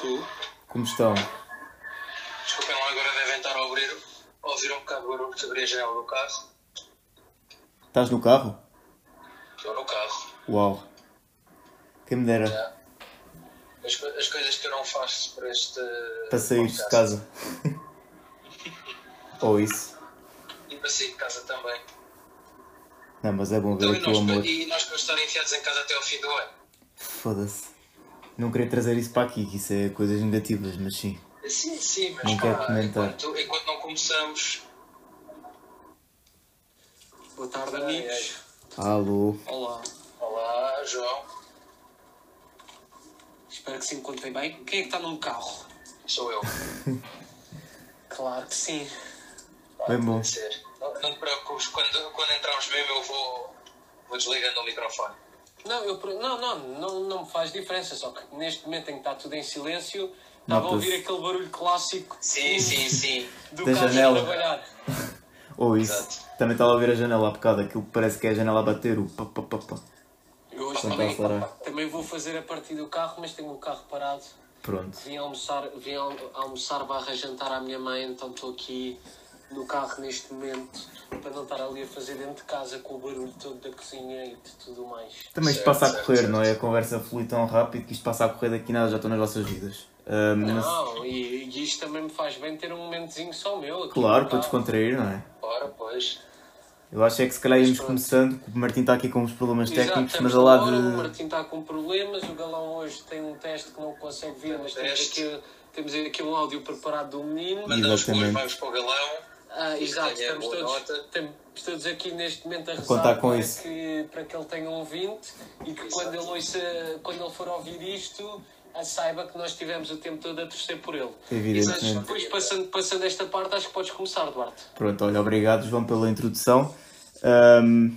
Tu? Como estão? Desculpem lá, agora devem estar a ouvir, a ouvir um bocado de barulho que abri a janela do carro. Estás no carro? Estou no carro. Uau. Quem me dera Já. As, as coisas que eu não faço para este. para sair de casa. Ou isso. E para sair de casa também. Não, mas é bom ver Então, e, aqui o amor. e nós vamos estar enfiados em casa até ao fim do ano. Foda-se. Não queria trazer isso para aqui, que isso é coisas negativas, mas sim. Sim, sim, mas Não pá, quero comentar. enquanto, enquanto não começamos. Boa tarde, Ai, amigos. Alô. Olá. Olá, João. Espero que se encontrem bem. Quem é que está num carro? Sou eu. Claro que sim. Bem bom. Não, não te preocupes, quando, quando entrarmos mesmo eu vou, vou desligando o microfone. Não, eu, não, não, não, não me faz diferença. Só que neste momento em que está tudo em silêncio, estava a ouvir aquele barulho clássico Sim, sim, sim. do Da carro janela. a trabalhar. Ou isso. Exato. Também estava a ver a janela há bocado, aquilo que parece que é a janela a bater, o pá, pá, pá, pá. Eu hoje também, também vou fazer a partir do carro, mas tenho o carro parado. Pronto. Vim almoçar, vim al- almoçar barra jantar à minha mãe, então estou aqui no carro neste momento para não estar ali a fazer dentro de casa com o barulho todo da cozinha e de tudo mais. Também isto passa a correr, certo. não é? A conversa flui tão rápido que isto passa a correr daqui nada, já estou nas vossas vidas. Mas- Não, e, e isto também me faz bem ter um momentozinho só meu. aqui claro, para descontrair, não é? Ora, pois. Eu acho é que se calhar íamos começando, o Martim está aqui com uns problemas Exato, técnicos, mas ao lado O. Martim está com problemas, o Galão hoje tem um teste que não consegue vir, mas temos aqui, temos aqui um áudio preparado do menino. Mandamos Exatamente. depois, vamos para o galão. Ah, exato, tenha estamos todos, estamos todos aqui neste momento a rezar contar com para, isso. Que, para que ele tenha um ouvinte e que quando ele, ouça, quando ele for ouvir isto, saiba que nós tivemos o tempo todo a torcer por ele. Evidentemente. E, depois, passando, passando esta parte, acho que podes começar, Duarte. Pronto, olha, obrigado João pela introdução. Ahm,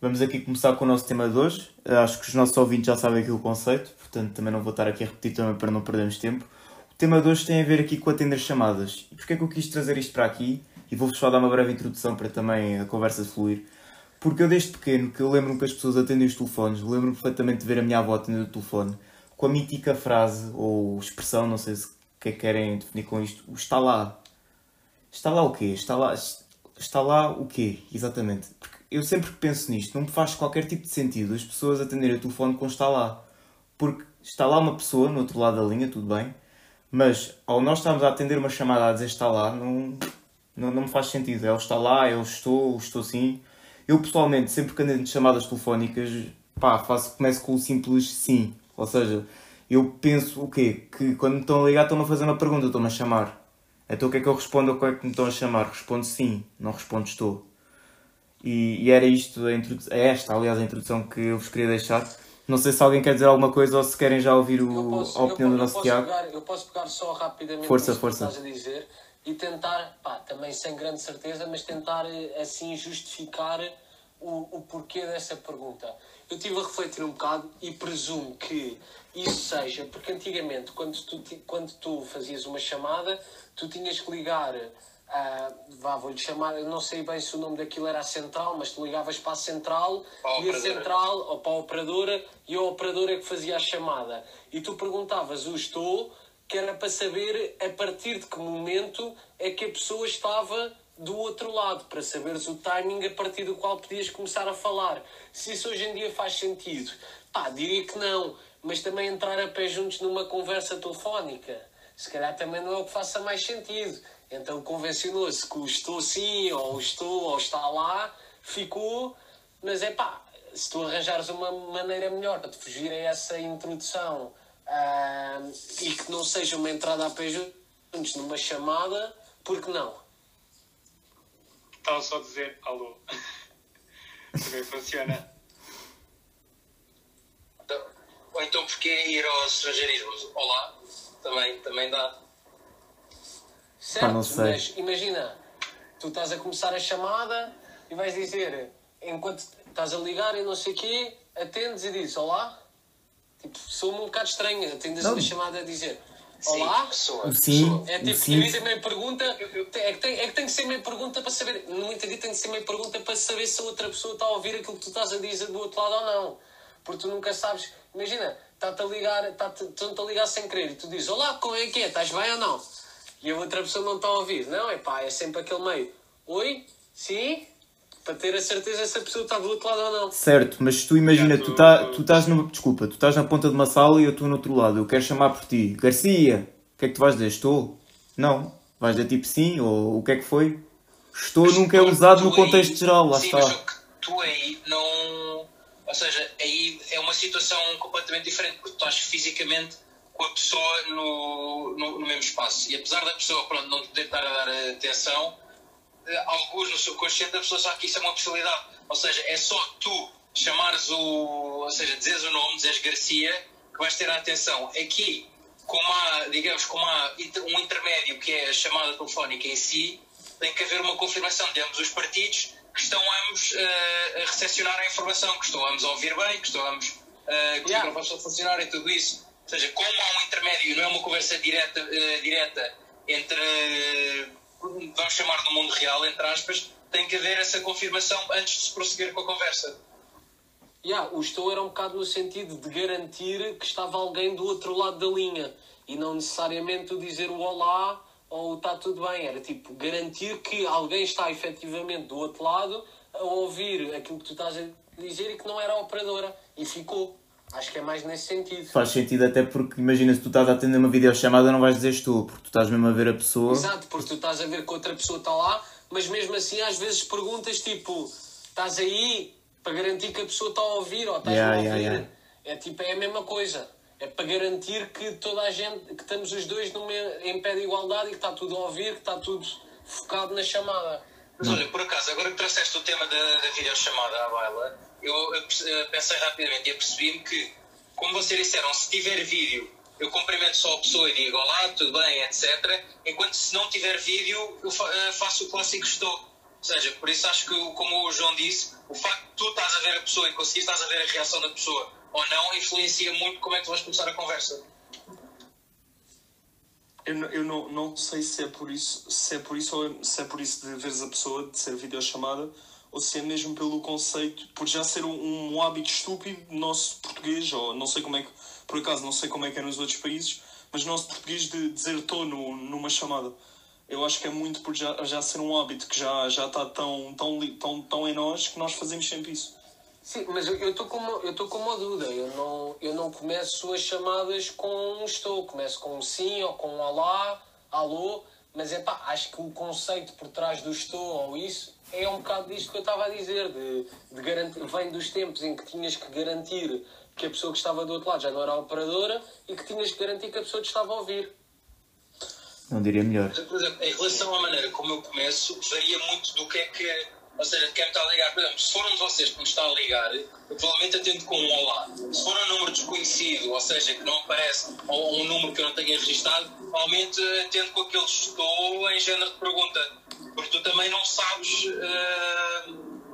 vamos aqui começar com o nosso tema de hoje. Ah, Acho que os nossos ouvintes já sabem aqui o conceito, portanto também não vou estar aqui a repetir também para não perdermos tempo. O tema de hoje tem a ver aqui com atender chamadas. E porquê é que eu quis trazer isto para aqui? E vou-vos só dar uma breve introdução para também a conversa fluir. Porque eu desde pequeno, que eu lembro-me que as pessoas atendem os telefones, lembro-me perfeitamente de ver a minha avó atender o telefone, com a mítica frase ou expressão, não sei se é que querem definir com isto, o está lá. Está lá o quê? Está lá, está lá o quê? Exatamente. Porque eu sempre que penso nisto, não me faz qualquer tipo de sentido as pessoas atenderem o telefone com está lá. Porque está lá uma pessoa no outro lado da linha, tudo bem, mas ao nós estarmos a atender uma chamada a dizer está lá, não, não, não me faz sentido. O está lá, eu estou, estou sim. Eu pessoalmente, sempre que ando em chamadas telefónicas, pá, faço, começo com o simples sim. Ou seja, eu penso o quê? Que quando me estão a ligar estão-me a fazer uma pergunta, estão-me a chamar. Então o que é que eu respondo ao que é que me estão a chamar? Respondo sim, não respondo estou. E, e era isto, a é esta, aliás, a introdução que eu vos queria deixar. Não sei se alguém quer dizer alguma coisa ou se querem já ouvir o- posso, a opinião eu, do eu nosso Tiago. Pegar, eu posso pegar só rapidamente Força, nisso que força. estás a dizer e tentar, pá, também sem grande certeza, mas tentar eh, assim justificar o, o porquê dessa pergunta. Eu estive a refletir um bocado e presumo que isso seja, porque antigamente, quando tu, quando tu fazias uma chamada, tu tinhas que ligar. ah, vá, vou-lhe chamar, eu não sei bem se o nome daquilo era a central, mas tu ligavas para a central Para a e a central ou para a operadora e a operadora é que fazia a chamada. E tu perguntavas o estou, que era para saber a partir de que momento é que a pessoa estava do outro lado, para saberes o timing a partir do qual podias começar a falar. Se isso hoje em dia faz sentido, pá, diria que não, mas também entrar a pé juntos numa conversa telefónica, se calhar também não é o que faça mais sentido. Então convencionou-se que o estou sim, ou estou, ou está lá, ficou, mas é pá, se tu arranjares uma maneira melhor te fugir a essa introdução ah, e que não seja uma entrada a pé juntos numa chamada, por que não? Estava só a dizer alô. Também funciona. Então, ou então porquê ir aos estrangeirismos? Olá, também, também dá. Certo, não sei. mas imagina, tu estás a começar a chamada e vais dizer, enquanto estás a ligar e não sei o quê, atendes e dizes olá. Tipo, sou-me um bocado estranho, atendes Não. uma chamada a dizer Sim, olá. sim, pessoa. É tipo, sim, devia ser meio pergunta. É que, tem, é que tem que ser meio pergunta para saber. Não entendi, tem que ser meio pergunta para saber se a outra pessoa está a ouvir aquilo que tu estás a dizer do outro lado ou não. Porque tu nunca sabes. Imagina, está-te a ligar, estão-te a ligar sem querer e tu dizes: Olá, como é que é? Estás bem ou não? E a outra pessoa não está a ouvir. Não, é pá, é sempre aquele meio: Oi? Sim? Para ter a certeza se a pessoa está do outro lado ou não. Certo, mas tu imagina, tu, tá, tu estás no. Desculpa, tu estás na ponta de uma sala e eu estou no outro lado. Eu quero chamar por ti. Garcia, o que é que tu vais dizer? Estou? Não. Vais dizer tipo sim? Ou o que é que foi? Estou nunca é usado no contexto aí- geral, lá sim, está. mas tu aí não. Ou seja, aí é uma situação completamente diferente, porque tu estás fisicamente com a pessoa no, no, no mesmo espaço. E apesar da pessoa pronto, não poder estar a dar atenção, alguns no subconsciente a pessoa sabe que isso é uma possibilidade. Ou seja, é só tu chamares o. Ou seja, dizeres o nome, dizeres Garcia, que vais ter a atenção. Aqui, como há, digamos, como há um intermédio que é a chamada telefónica em si, tem que haver uma confirmação de ambos os partidos que estão ambos eh, a recepcionar a informação, que estão ambos a ouvir bem, que estão ambos que Yeah. o microfone está a funcionar e tudo isso. Ou seja, como há um intermédio, não é uma conversa direta, eh, direta entre, vamos chamar no mundo real, entre aspas, tem que haver essa confirmação antes de se prosseguir com a conversa. Yeah, o estou era um bocado no sentido de garantir que estava alguém do outro lado da linha e não necessariamente o dizer o olá ou o está tudo bem. Era tipo garantir que alguém está efetivamente do outro lado a ouvir aquilo que tu estás a dizer e que não era a operadora. E ficou. Acho que é mais nesse sentido. Faz sentido até porque imagina se tu estás a atender uma videochamada não vais dizer estou, porque tu estás mesmo a ver a pessoa. Exato, porque tu estás a ver que outra pessoa está lá, mas mesmo assim às vezes perguntas tipo, estás aí para garantir que a pessoa está a ouvir ou estás Yeah, a ouvir. yeah, yeah. É tipo, é a mesma coisa. É para garantir que toda a gente, que estamos os dois numa, em pé de igualdade e que está tudo a ouvir, que está tudo focado na chamada. Mas olha, por acaso, agora que trouxeste o tema da, da videochamada à baila, eu eh, pensei rapidamente e apercebi-me que, como vocês disseram, se tiver vídeo, eu cumprimento só a pessoa e digo olá, tudo bem, etc. Enquanto se não tiver vídeo, eu eh, faço o clássico estou. Ou seja, por isso acho que, como o João disse, o facto de tu estás a ver a pessoa e conseguires estás a ver a reação da pessoa ou não, influencia muito como é que tu vais começar a conversa. Eu, eu não, não sei se é por isso, se é por isso ou se é por isso de veres a pessoa, de ser videochamada, ou se é mesmo pelo conceito, por já ser um, um hábito estúpido nosso português, ou não sei como é que, por acaso, não sei como é que é nos outros países, mas nosso português de dizer no, numa chamada. Eu acho que é muito por já, já ser um hábito que já, já está tão, tão, tão, tão em nós que nós fazemos sempre isso. Sim, mas eu estou com, eu estou. Eu não, eu não começo as chamadas com um estou. Começo com um sim ou com um olá, alô. Mas é pá, acho que o conceito por trás do estou ou isso é um bocado disto que eu estava a dizer. De, de garantir, vem dos tempos em que tinhas que garantir que a pessoa que estava do outro lado já não era a operadora e que tinhas que garantir que a pessoa te estava a ouvir. Não diria melhor. Por exemplo, em relação à maneira como eu começo, varia muito do que é que. Ou seja, de quem me está a ligar. Por exemplo, se for um de vocês que me está a ligar, eu provavelmente atendo com um olá. Se for um desconhecido, ou seja, que não aparece, ou um número que eu não tenha registado, normalmente atendo com aquele estou em género de pergunta. Porque tu também não sabes. eh,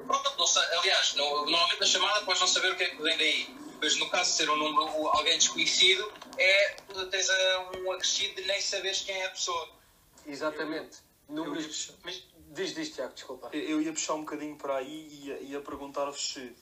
pronto, não sa- aliás, não- normalmente na chamada podes não saber o que é que vem daí. Mas no caso de ser um número, alguém desconhecido, é, tens eh, um acrescido de nem saberes quem é a pessoa. Exatamente. Números. Eu- Mas diz, diz, Tiago, desculpa. Eu- Eu ia puxar um bocadinho para aí e ia, ia perguntar-vos se,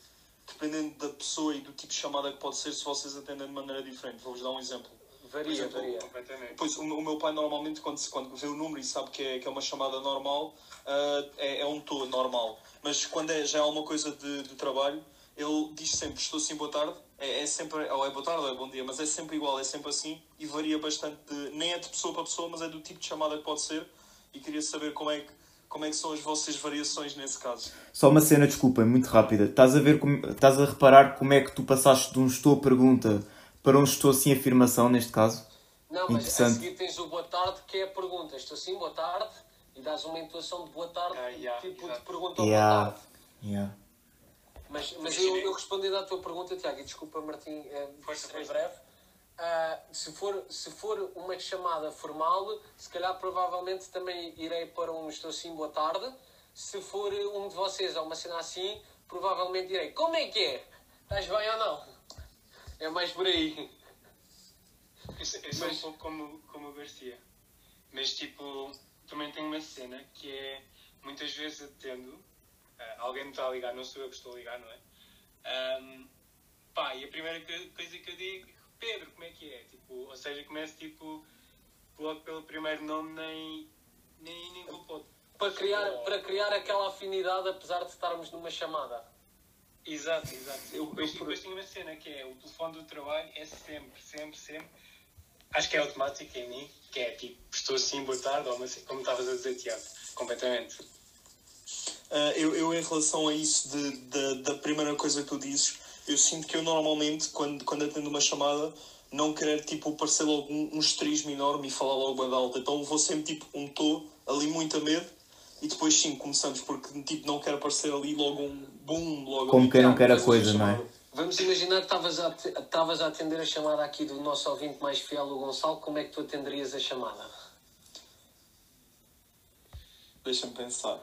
dependendo da pessoa e do tipo de chamada que pode ser, se vocês atendem de maneira diferente. Vou-vos dar um exemplo. Varia, exemplo, varia. Completamente. Pois o, meu- o meu pai normalmente, quando, quando vê o número e sabe que é, que é uma chamada normal, ah, é, é um tô normal. Mas quando é, já é uma coisa de, de trabalho, ele diz sempre estou sim, boa tarde. É, é sempre, ou é boa tarde ou é bom dia, mas é sempre igual, é sempre assim e varia bastante. De, nem é de pessoa para pessoa, mas é do tipo de chamada que pode ser. E queria saber como é que, como é que são as vossas variações nesse caso. Só uma cena, desculpem, muito rápida. Estás a ver como, estás a reparar como é que tu passaste de um estou pergunta para um estou sim afirmação neste caso? Não, mas a Interessante. seguir tens o boa tarde, que é a pergunta. Estou assim, boa tarde, e dás uma intuação de boa tarde, Ah, yeah, tipo exato. de pergunta ao boa Yeah. tarde. Yeah. Mas, mas eu, eu respondendo à tua pergunta, Tiago, e desculpa, Martim, é, serei força. breve. Ah, se, for, se for uma chamada formal, se calhar provavelmente também irei para um estou assim, boa tarde. Se for um de vocês ou uma cena assim, provavelmente irei. Como é que é? Estás bem ou não? É mais por aí. Eu sou Mas- um pouco como, como o Garcia. Mas, tipo, também tenho uma cena que é, muitas vezes atendo, ah, alguém me está a ligar, não sou eu que estou a ligar, não é? Ahm, Pá, e a primeira co- coisa que eu digo, Pedro, como é que é? Tipo, ou seja, começo tipo, logo pelo primeiro nome, nem, nem, nem vou pôr. Para criar, para criar aquela afinidade, apesar de estarmos numa chamada. Exato, exato. Eu- depois, eu- depois tenho uma cena que é o telefone do trabalho é sempre, sempre, sempre. Acho que é automático em mim, que é tipo, estou assim, boa tarde, ou assim, como estavas a dizer, Tiago, completamente. Ah, eu, eu, em relação a isso de, de- da primeira coisa que tu dizes, eu sinto que eu normalmente, quando, quando atendo uma chamada, não querer tipo, parecer logo um, um estrismo enorme e falar logo bem alta. Então vou sempre tipo um tô ali muito a medo e depois sim começamos, porque tipo, não quero parecer ali logo um boom, logo Como quem não quer a coisa não é? Vamos imaginar que estavas a, estavas a atender a chamada aqui do nosso ouvinte mais fiel, o Gonçalo. Como é que tu atenderias a chamada? Deixa-me pensar.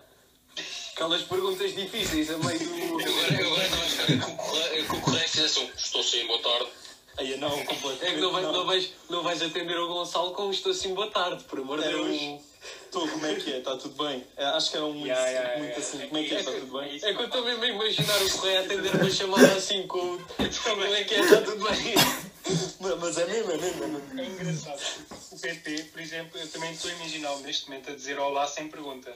Aquelas perguntas difíceis a meio do. Agora, a esperar que o correio- fizesse um estou sim, boa tarde. Aí não, completamente. É que não, vai, não. não, vais, não vais atender o Gonçalo com estou assim boa tarde, por amor de É, Deus. hoje. Tô, como é que é? Está tudo bem? É, acho que era um muito, Yeah, yeah, muito yeah. assim. Como é que é? Está tudo bem? É que eu estou mesmo a imaginar o correio a atender uma chamada assim com o. Como é que é? Está tudo bem? Mas- Mas é mesmo, é mesmo, é mesmo. É engraçado. O PT, por exemplo, eu também estou a imaginar neste momento a dizer olá sem pergunta.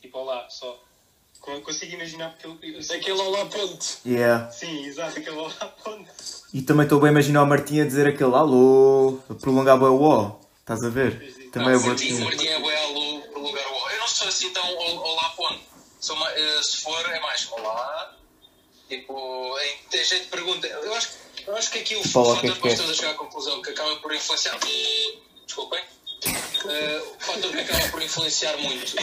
Tipo, olá, só. Co- Consigo imaginar porque eu, eu sei- Aquele olá ponto. Yeah. Sim, exato, aquele olá ponto. E também estou bem a imaginar o Martim a dizer aquele alô, a prolongar bem o ó. Estás a ver? Também é Não, bom. Martim, Martim é bué alô para lugar o ó. Eu não sou assim tão ol- olá ma- eh, se for é mais olá. Tipo, em- tem jeito de pergunta. Eu acho, eu acho que aqui o o fator que é que que é. estamos a chegar à conclusão que acaba por influenciar. Desculpem. Eh, o fator que acaba por influenciar muito.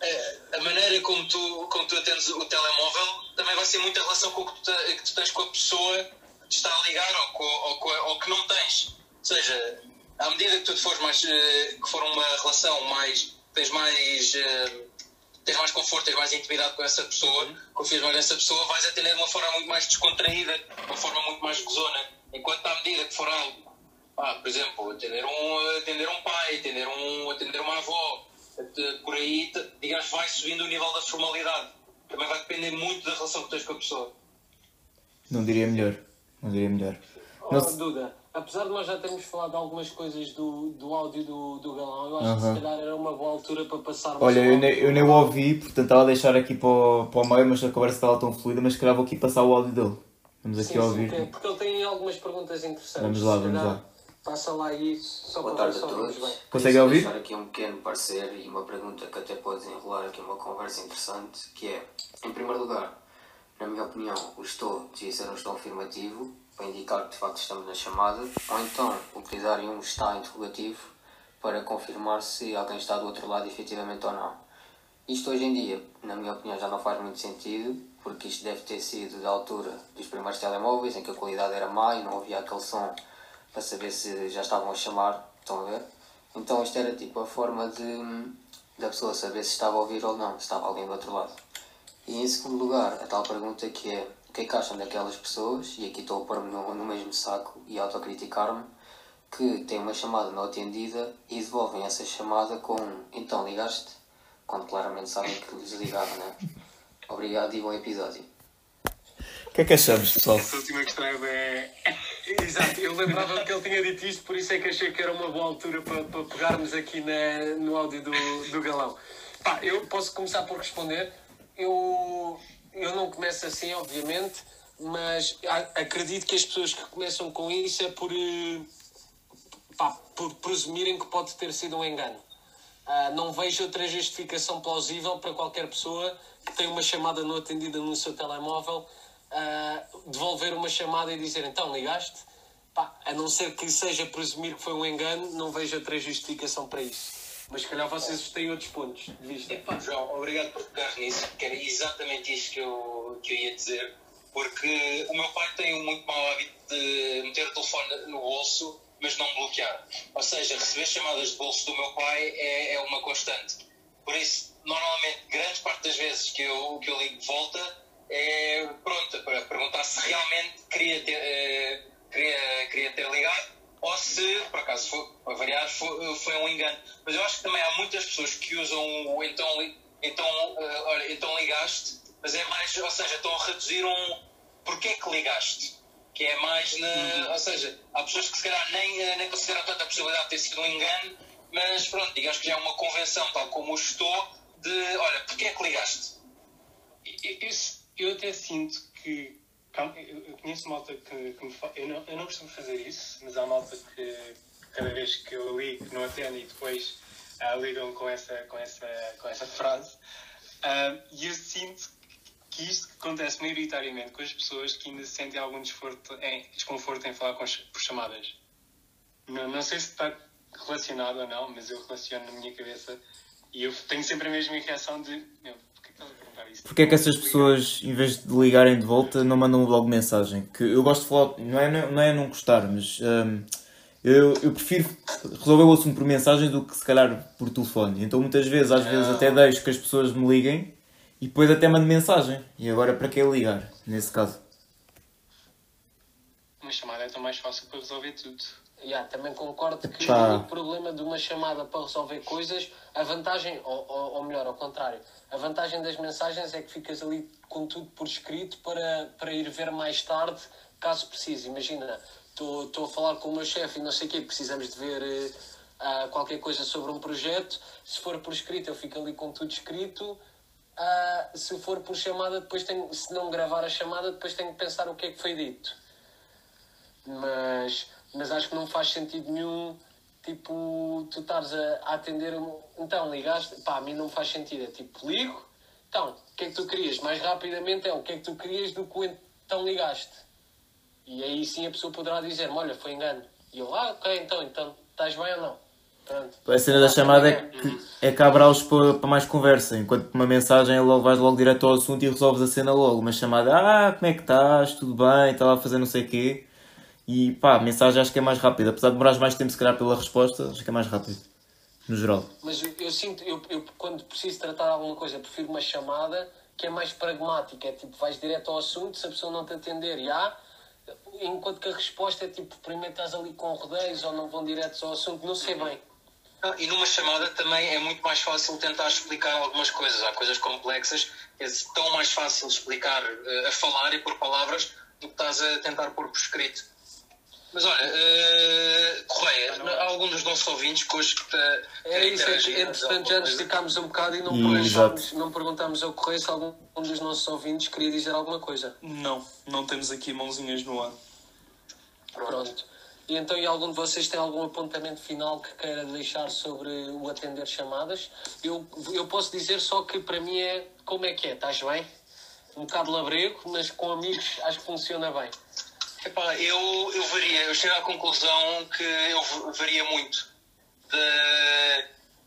eh, a maneira como tu, como tu atendes o telemóvel também vai ser muito a relação com o que tu, que tu tens com a pessoa que te está a ligar ou, com, ou, com ou que não tens. Ou seja, à medida que tu fores mais. que for uma relação mais. tens mais. tens mais conforto, tens mais intimidade com essa pessoa, confias mais nessa pessoa, vais atender de uma forma muito mais descontraída, de uma forma muito mais gozona. Enquanto à medida que for algo, pá, por exemplo, atender um, atender um pai, atender, um, atender uma avó, por aí, digamos, vai subindo o nível da formalidade. Também vai depender muito da relação que tens com a pessoa. Não diria melhor. Não diria melhor. Oh, Não Duda, apesar de nós já termos falado de algumas coisas do, do áudio do, do Galão, eu acho que Aham. se calhar era uma boa altura para passarmos Olha, eu do eu nem o ouvi, portanto estava a deixar aqui para o, para o meio, mas a conversa estava tão fluida, mas se calhar vou aqui passar o áudio dele. Vamos aqui Sim, a sim, ouvir. porque- ele tem algumas perguntas interessantes. Vamos lá, vamos lá. Passa lá isso, só Boa para tarde a todos. bem. Consegue Queria ouvir? deixar aqui um pequeno parecer e uma pergunta que até pode desenrolar aqui uma conversa interessante, que é, em primeiro lugar, na minha opinião, o estou devia ser um estou afirmativo, para indicar que de facto estamos na chamada, ou então utilizarem um está interrogativo para confirmar se alguém está do outro lado efetivamente ou não. Isto hoje em dia, na minha opinião, já não faz muito sentido, porque isto deve ter sido da altura dos primeiros telemóveis, em que a qualidade era má e não havia aquele som para saber se já estavam a chamar, estão a ver? Então isto era tipo a forma de da pessoa saber se estava a ouvir ou não, se estava alguém do outro lado. E em segundo lugar, a tal pergunta que é o que é que acham daquelas pessoas, e aqui estou a pôr-me no, no mesmo saco e autocriticar-me, que têm uma chamada não atendida e devolvem essa chamada com então ligaste? Quando claramente sabem que lhes ligaram, né? Obrigado e bom episódio. O que é que achamos, pessoal? Essa última questão é. Exato, eu lembrava que ele tinha dito isto, por isso é que achei que era uma boa altura para, para pegarmos aqui na, no áudio do, do Galão. Pá, eu posso começar por responder. Eu, eu não começo assim, obviamente, mas acredito que as pessoas que começam com isso é por, eh, pá, por presumirem que pode ter sido um engano. Ah, não vejo outra justificação plausível para qualquer pessoa que tem uma chamada não atendida no seu telemóvel ah, devolver uma chamada e dizer então ligaste? Pá, a não ser que seja presumir que foi um engano, não vejo outra justificação para isso. Mas se calhar vocês têm outros pontos de vista. João, obrigado por pegar nisso, que era exatamente isto que eu, que eu ia dizer, porque o meu pai tem um muito mau hábito de meter o telefone no bolso, mas não bloquear. Ou seja, receber chamadas de bolso do meu pai é, é uma constante. Por isso, normalmente, grande parte das vezes que eu, que eu ligo de volta é pronta para perguntar se realmente queria ter, eh, queria, queria ter ligado ou se, por acaso, foi, para variar, foi, foi um engano. Mas eu acho que também há muitas pessoas que usam o então, então, eh, olha, então ligaste, mas é mais, ou seja, estão a reduzir um, porquê que ligaste? Que é mais na. Ou seja, há pessoas que se calhar nem, nem consideram tanta possibilidade de ter sido um engano, mas pronto, digamos que já é uma convenção, tal como o estou, de olha, porquê é que ligaste? Eu, eu, até sinto que. Eu conheço malta que, que me. Eu não, eu não costumo fazer isso, mas há malta que cada vez que eu ligo não atende e depois ah, ligam com essa, com essa, com essa frase. Ah, E eu sinto que isto acontece maioritariamente com as pessoas que ainda sentem algum desconforto em, desconforto em falar com por chamadas. Não, não sei se está relacionado ou não, mas eu relaciono na minha cabeça e eu tenho sempre a mesma reação de meu, porquê que estás a perguntar isso? Porque é que essas pessoas, em vez de ligarem de volta, não mandam logo mensagem? Que eu gosto de falar, não é, não é não gostar, mas hum, eu, eu prefiro resolver o assunto por mensagem do que se calhar por telefone. Então muitas vezes, às vezes até deixo que as pessoas me liguem e depois até mando mensagem. E agora para que ligar, nesse caso? Uma chamada é tão mais fácil para resolver tudo. Yeah, também concordo que Tá. o problema de uma chamada para resolver coisas, a vantagem, ou, ou, ou melhor, ao contrário, a vantagem das mensagens é que ficas ali com tudo por escrito para, para ir ver mais tarde, caso precise. Imagina, estou a falar com o meu chefe e não sei o quê, precisamos de ver ah, qualquer coisa sobre um projeto. Se for por escrito, eu fico ali com tudo escrito. Ah, se for por chamada, depois tenho, se não gravar a chamada, depois tenho que pensar o que é que foi dito mas, mas acho que não faz sentido nenhum, tipo, tu estares a, a atender, então ligaste, pá, a mim não faz sentido, é tipo, ligo, então, o que é que tu querias? Mais rapidamente é o que é que tu querias do que então ligaste. E aí sim a pessoa poderá dizer-me, olha, foi engano. E eu, ah, ok, então, então, estás bem ou não? Pronto. A cena da chamada é que, é que para, para mais conversa, enquanto uma mensagem logo, vais logo direto ao assunto e resolves a cena logo. Uma chamada, ah, como é que estás? Tudo bem? Está lá a fazer não sei o quê. E pá, a mensagem acho que é mais rápida. Apesar de demorares mais tempo se calhar pela resposta, acho que é mais rápido. No geral. Mas eu, eu sinto, eu, eu quando preciso tratar alguma coisa, prefiro uma chamada que é mais pragmática. É tipo, vais direto ao assunto, se a pessoa não te atender, já. Enquanto que a resposta é tipo, primeiro estás ali com rodeios ou não vão direto ao assunto, não sei bem. Ah, E numa chamada também é muito mais fácil tentar explicar algumas coisas. Há coisas complexas que é tão mais fácil explicar eh, a falar e por palavras do que estás a tentar pôr por escrito. Mas olha, eh, Correia, há algum dos nossos ouvintes que hoje que Era querem isso, é que, entretanto alguma já nos esticámos um bocado e não, E- perguntámos, não perguntámos ao Correio se algum dos nossos ouvintes queria dizer alguma coisa. Não, não temos aqui mãozinhas no ar. Pronto. E então, e algum de vocês tem algum apontamento final que queira deixar sobre o atender chamadas? Eu, eu posso dizer só que para mim é como é que é, estás bem? Um bocado labrego, mas com amigos acho que funciona bem. Epá, eu, eu varia, eu chego à conclusão que eu varia muito. De-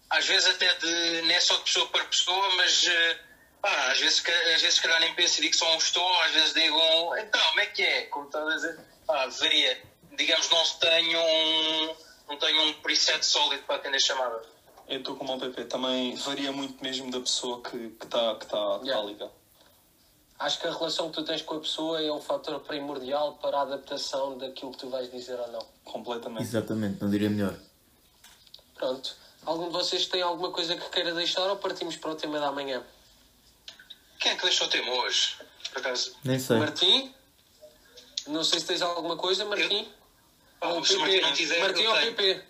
às vezes até de, não é só de pessoa para pessoa, mas eh, pá, às vezes, às vezes se calhar nem penso e digo só um estou, às vezes digo um, então, como é que é? Como estás a dizer? Pá, varia. Digamos, não tenho um, não tenho um preset sólido para atender chamada. Eu estou como o PP, também varia muito mesmo da pessoa que está que tá, que tá, tá a Yeah. ligar. Acho que a relação que tu tens com a pessoa é um fator primordial para a adaptação daquilo que tu vais dizer ou não. Completamente. Exatamente, não diria melhor. Pronto. Algum de vocês tem alguma coisa que queira deixar ou partimos para o tema da manhã? Quem é que deixou o tema hoje? Por acaso? Nem sei. Martim? Não sei se tens alguma coisa, Martim? Pá, Ou se o Martim não tiver, Martim eu ou. PP?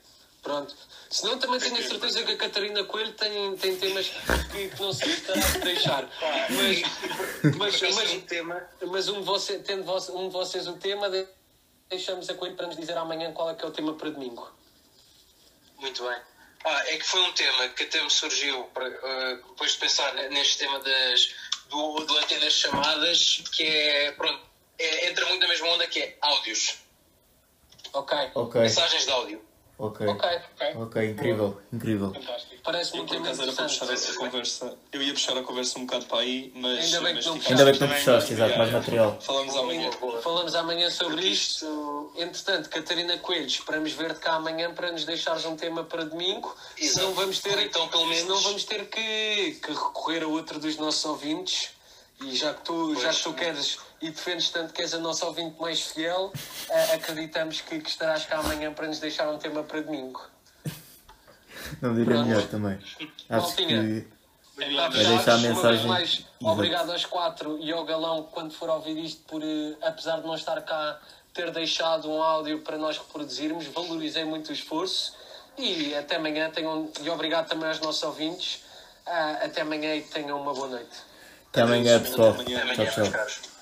Pronto. Senão também tenho a certeza que a Catarina Coelho tem, tem temas que, que não se estará a deixar. Mas, mas, mas, um tema mas um, de você, tendo voce- um de vocês o tema, de- deixamos a Coelho para nos dizer amanhã qual é que é o tema para domingo. Muito bem. Ah, é que foi um tema que até me surgiu para, eh, depois de pensar ne- neste tema das, do, do atender chamadas, que é, pronto, é- entra muito na mesma onda que é áudios, Ok. Ok, mensagens de áudio. Ok. Ok. Ok, incrível, incrível. Fantástico. Um por tema acaso, era para interessante. puxar essa conversa. Eu ia puxar a conversa um bocado para aí, mas. Ainda bem que não fica- Ainda bem que não Também, puxaste, exato, mais material. Falamos amanhã. Falamos amanhã sobre isto. Entretanto, Catarina Coelho, esperamos ver-te cá amanhã para nos deixares um tema para domingo. Exato. Senão vamos ter, Então, pelo menos- senão vamos ter que, que recorrer a outro dos nossos ouvintes. E já que tu, já que tu queres e defendes tanto que és a nossa ouvinte mais fiel, acreditamos que, que estarás cá amanhã para nos deixar um tema para domingo. Não diria Pronto. melhor também. Acho Maltinha. que Vai deixar a fechados. Uma vez mensagem. mais, obrigado aos quatro e ao Galão, quando for ouvir isto, por, eh, apesar de não estar cá, ter deixado um áudio para nós reproduzirmos. Valorizei muito o esforço e até amanhã. Tenham, e obrigado também aos nossos ouvintes. Ah, até amanhã e tenham uma boa noite. Até amanhã, pessoal. Até amanhã. Tchau, tchau.